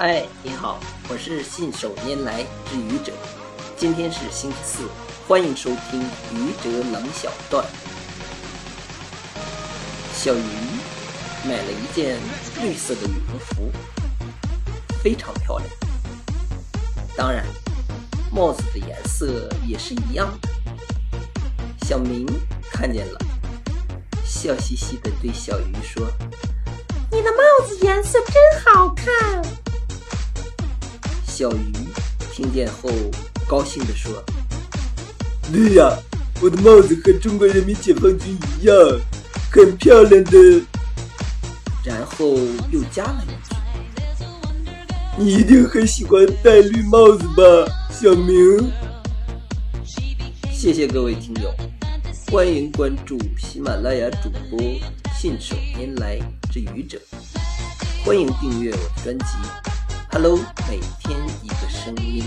嗨，你好，我是信手拈来之愚者。今天是星期四，欢迎收听愚者冷小段。小鱼买了一件绿色的羽绒服，非常漂亮。当然，帽子的颜色也是一样的。小明看见了，笑嘻嘻地对小鱼说：“你的帽子颜色真好。”小鱼听见后，高兴地说：“对呀，我的帽子和中国人民解放军一样，很漂亮的。”然后又加了一句：“你一定很喜欢戴绿帽子吧，小明？”谢谢各位听友，欢迎关注喜马拉雅主播信手拈来之愚者，欢迎订阅我的专辑。Hello，每天一个声音。